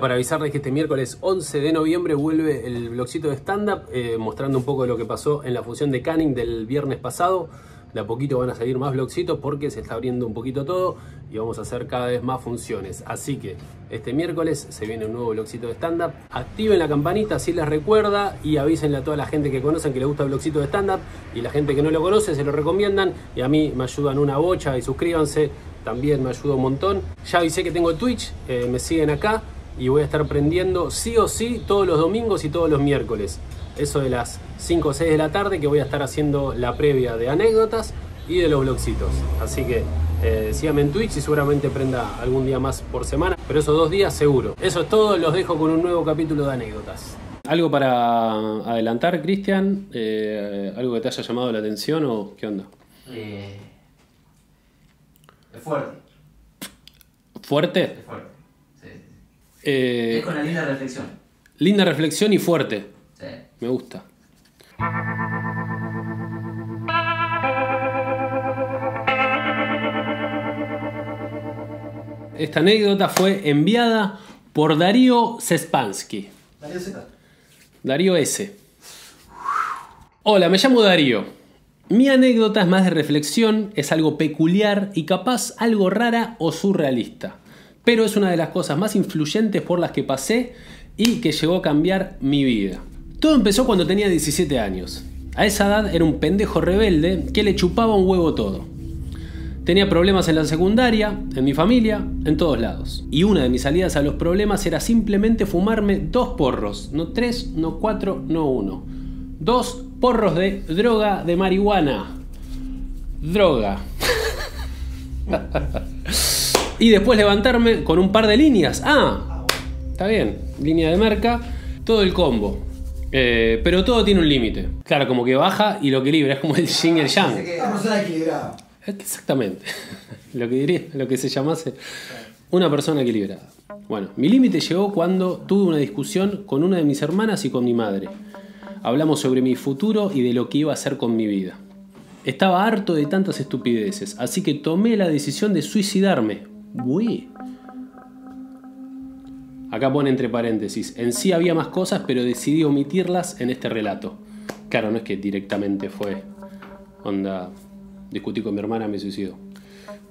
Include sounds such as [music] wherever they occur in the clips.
Para avisarles que este miércoles 11 de noviembre vuelve el blogcito de stand-up, eh, mostrando un poco de lo que pasó en la fusión de Canning del viernes pasado. De a poquito van a salir más blogcitos porque se está abriendo un poquito todo y vamos a hacer cada vez más funciones. Así que este miércoles se viene un nuevo blogcito de stand-up. Activen la campanita si les recuerda y avísenle a toda la gente que conocen que le gusta el blogcito de stand-up y la gente que no lo conoce se lo recomiendan y a mí me ayudan una bocha y suscríbanse, también me ayuda un montón. Ya avisé que tengo Twitch, eh, me siguen acá y voy a estar prendiendo sí o sí todos los domingos y todos los miércoles. Eso de las 5 o 6 de la tarde que voy a estar haciendo la previa de anécdotas y de los blogcitos. Así que eh, síganme en Twitch y seguramente prenda algún día más por semana, pero esos dos días seguro. Eso es todo, los dejo con un nuevo capítulo de anécdotas. ¿Algo para adelantar, Cristian? Eh, ¿Algo que te haya llamado la atención o qué onda? Eh, es fuerte, ¿Fuerte? es fuerte. Eh, Es con una linda reflexión. linda reflexión y fuerte. Sí. Me gusta. Esta anécdota fue enviada por Darío Sespansky. Darío Z. Darío S. Hola, me llamo Darío. Mi anécdota es más de reflexión, es algo peculiar y capaz algo rara o surrealista. Pero es una de las cosas más influyentes por las que pasé y que llegó a cambiar mi vida. Todo empezó cuando tenía 17 años. A esa edad era un pendejo rebelde que le chupaba un huevo todo. Tenía problemas en la secundaria, en mi familia, en todos lados. Y una de mis salidas a los problemas era simplemente fumarme dos porros. No tres, no cuatro, no uno. Dos porros de droga de marihuana. Droga. [laughs] y después levantarme con un par de líneas. Ah, está bien. Línea de merca. Todo el combo. Eh, pero todo tiene un límite. Claro, como que baja y lo equilibra. Es como el yin y el yang. Una persona equilibrada. Exactamente. [laughs] Lo que diría, lo que se llamase una persona equilibrada. Bueno, mi límite llegó cuando tuve una discusión con una de mis hermanas y con mi madre. Hablamos sobre mi futuro y de lo que iba a hacer con mi vida. Estaba harto de tantas estupideces, así que tomé la decisión de suicidarme. Uy. Acá pone entre paréntesis, en sí había más cosas, pero decidí omitirlas en este relato. Claro, no es que directamente fue onda, discutí con mi hermana, me suicido.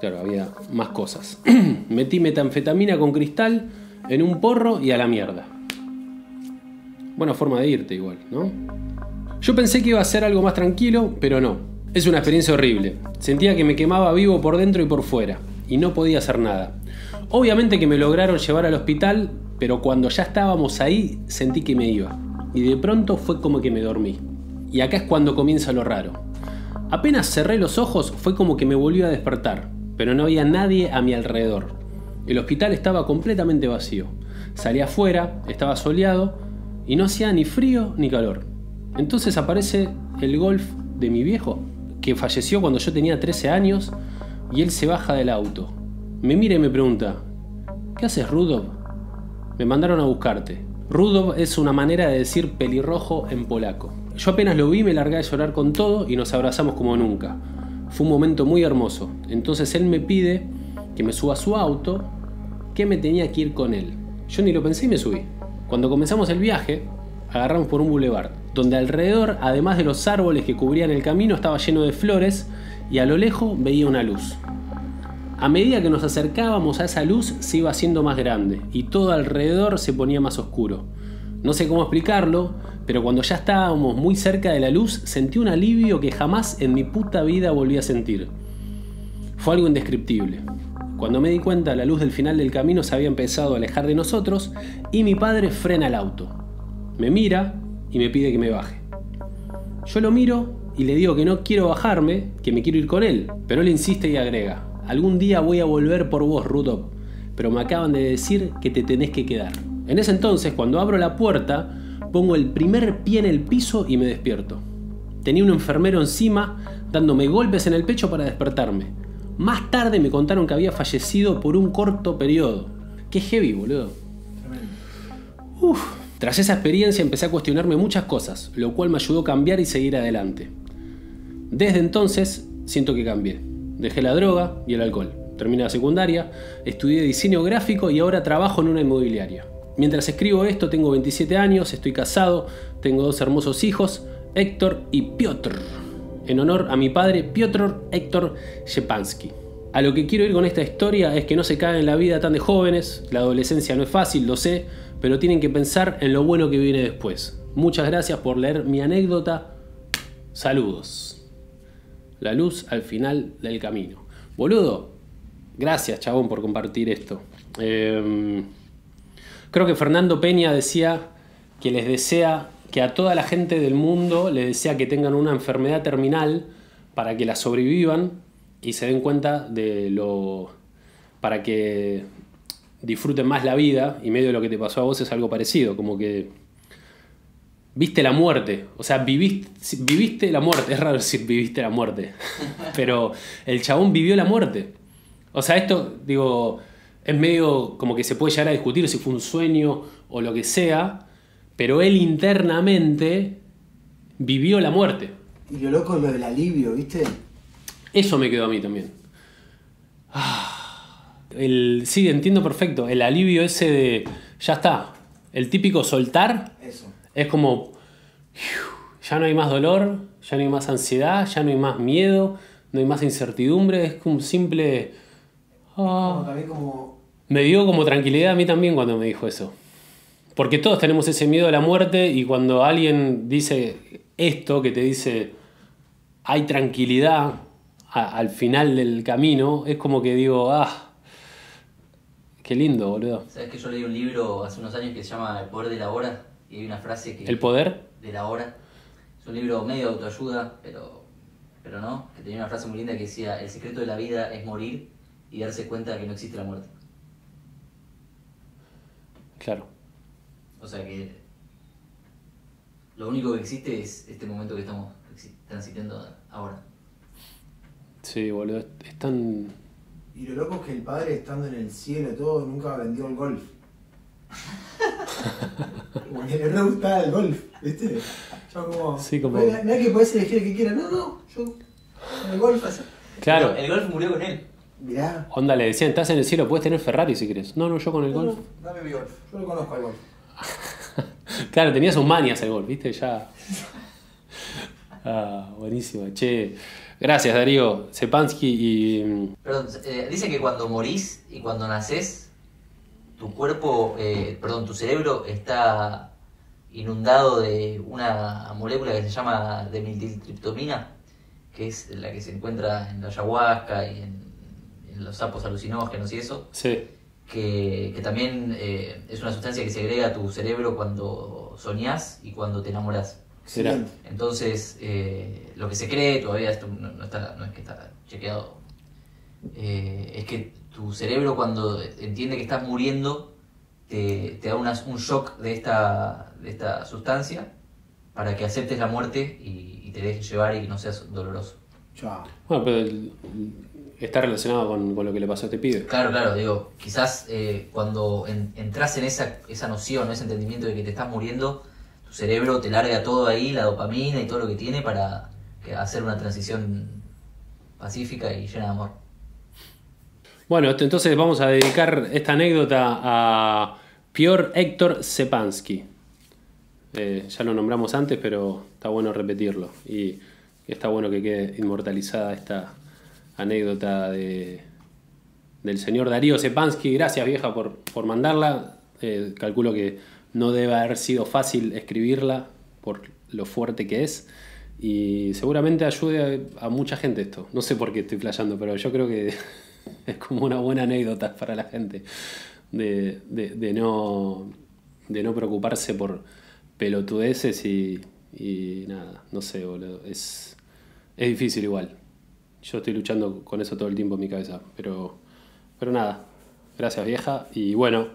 Claro, había más cosas. [clears throat] Metí metanfetamina con cristal en un porro y a la mierda. Buena forma de irte igual, ¿no? Yo pensé que iba a ser algo más tranquilo, pero no. Es una experiencia horrible. Sentía que me quemaba vivo por dentro y por fuera, y no podía hacer nada. Obviamente que me lograron llevar al hospital, pero cuando ya estábamos ahí sentí que me iba. Y de pronto fue como que me dormí. Y acá es cuando comienza lo raro. Apenas cerré los ojos fue como que me volvió a despertar, pero no había nadie a mi alrededor. El hospital estaba completamente vacío. Salí afuera, estaba soleado y no hacía ni frío ni calor. Entonces aparece el golf de mi viejo, que falleció cuando yo tenía 13 años, y él se baja del auto. Me mira y me pregunta, ¿qué haces, Rudolf? Me mandaron a buscarte. Rudolf es una manera de decir pelirrojo en polaco. Yo apenas lo vi, me largué a llorar con todo y nos abrazamos como nunca. Fue un momento muy hermoso. Entonces él me pide que me suba a su auto, que me tenía que ir con él. Yo ni lo pensé y me subí. Cuando comenzamos el viaje, agarramos por un boulevard, donde alrededor, además de los árboles que cubrían el camino, estaba lleno de flores y a lo lejos veía una luz. A medida que nos acercábamos a esa luz se iba haciendo más grande y todo alrededor se ponía más oscuro. No sé cómo explicarlo, pero cuando ya estábamos muy cerca de la luz sentí un alivio que jamás en mi puta vida volví a sentir. Fue algo indescriptible. Cuando me di cuenta la luz del final del camino se había empezado a alejar de nosotros y mi padre frena el auto. Me mira y me pide que me baje. Yo lo miro y le digo que no quiero bajarme, que me quiero ir con él, pero él insiste y agrega, algún día voy a volver por vos, Rudolf, pero me acaban de decir que te tenés que quedar. En ese entonces, cuando abro la puerta, pongo el primer pie en el piso y me despierto. Tenía un enfermero encima dándome golpes en el pecho para despertarme. Más tarde me contaron que había fallecido por un corto periodo. Qué heavy, boludo. Uf. Tras esa experiencia empecé a cuestionarme muchas cosas, lo cual me ayudó a cambiar y seguir adelante. Desde entonces siento que cambié. Dejé la droga y el alcohol. Terminé la secundaria, estudié diseño gráfico y ahora trabajo en una inmobiliaria. Mientras escribo esto tengo 27 años, estoy casado, tengo dos hermosos hijos, Héctor y Piotr, en honor a mi padre Piotr Héctor Shepansky. A lo que quiero ir con esta historia es que no se caen en la vida tan de jóvenes, la adolescencia no es fácil, lo sé, pero tienen que pensar en lo bueno que viene después. Muchas gracias por leer mi anécdota. Saludos. La luz al final del camino. Boludo, gracias chabón por compartir esto. Eh, creo que Fernando Peña decía que les desea, que a toda la gente del mundo les desea que tengan una enfermedad terminal para que la sobrevivan y se den cuenta de lo. para que disfruten más la vida y medio de lo que te pasó a vos es algo parecido, como que viste la muerte, o sea, viviste, viviste la muerte, es raro decir viviste la muerte, [laughs] pero el chabón vivió la muerte. O sea, esto, digo, es medio como que se puede llegar a discutir si fue un sueño o lo que sea, pero él internamente vivió la muerte. Y lo loco es lo del alivio, ¿viste? Eso me quedó a mí también. El, sí, entiendo perfecto. El alivio ese de. Ya está. El típico soltar Eso. Es como. Ya no hay más dolor, ya no hay más ansiedad, ya no hay más miedo, no hay más incertidumbre. Es como un simple. ah. Como también como. Me dio como tranquilidad a mí también cuando me dijo eso. Porque todos tenemos ese miedo a la muerte y cuando alguien dice esto, que te dice hay tranquilidad a- al final del camino, es como que digo, ah, qué lindo, boludo. Sabes que yo leí un libro hace unos años que se llama El poder de la hora y hay una frase que El poder, de la hora. Es un libro medio de autoayuda, pero pero no, que tenía una frase muy linda que decía, el secreto de la vida es morir y darse cuenta de que no existe la muerte. claro. O sea que lo único que existe es este momento que estamos transitando ahora. Sí, boludo, es, es tan... Y lo loco es que el padre estando en el cielo y todo, nunca vendió el golf. [laughs] como que le re gustaba el golf, ¿viste? Yo como. Sí, como- Mira, mira que podés elegir el que quieras. No, no, yo. con El golf así. Claro, el golf murió con él. Mirá. onda, le decían, estás en el cielo, puedes tener Ferrari si querés. No, no, yo con el No, golf. no, dame mi golf. Yo lo conozco al golf. [laughs] Claro, tenía sus manias el gol, ¿viste? Ya. Ah, buenísimo. Che, gracias Darío Sepansky y. mm, Perdón, eh, dice que cuando morís y cuando nacés, tu cuerpo, eh, perdón, tu cerebro está inundado de una molécula que se llama demiltriptomina, que es la que se encuentra en la ayahuasca y en, en los sapos alucinógenos y eso, Sí, que, que también eh, es una sustancia que se agrega a tu cerebro cuando soñás y cuando te enamorás. Excelente. Entonces, eh, lo que se cree, todavía esto no, no está, no es que está chequeado, eh, es que tu cerebro cuando entiende que estás muriendo, te, te da una- un shock de esta, de esta sustancia para que aceptes la muerte y, y te dejes llevar y que no seas doloroso. Chao. bueno, pero el- está relacionado con, con lo que le pasó a este pibe. Claro, claro, digo, quizás eh, cuando en- entras en esa, esa noción, ese entendimiento de que te estás muriendo, tu cerebro te larga todo ahí, la dopamina y todo lo que tiene para hacer una transición pacífica y llena de amor. Bueno, entonces vamos a dedicar esta anécdota a Pior Héctor Sepansky. Eh, ya lo nombramos antes, pero está bueno repetirlo. Y está bueno que quede inmortalizada esta anécdota de, del señor Darío Sepansky. Gracias, vieja, por, por mandarla. Eh, calculo que no debe haber sido fácil escribirla por lo fuerte que es. Y seguramente ayude a, mucha gente esto. No sé por qué estoy flasheando, pero yo creo que [laughs] [laughs] es como una buena anécdota para la gente. De, de- de no, de no preocuparse por pelotudeces y, y nada, no sé, boludo. Es, es difícil igual. Yo estoy luchando con eso todo el tiempo en mi cabeza, pero, pero nada. gracias vieja. Y bueno,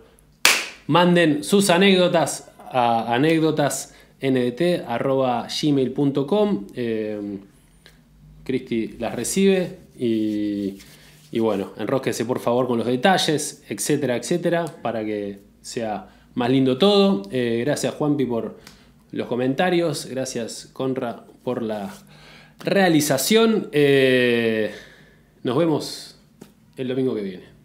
manden sus anécdotas a anécdotasndt.gmail.com. Eh, Cristi las recibe y, y bueno, enróquese por favor con los detalles, etcétera, etcétera, para que sea más lindo todo. Eh, gracias Juanpi por los comentarios, gracias Conra por la realización. Eh, nos vemos el domingo que viene.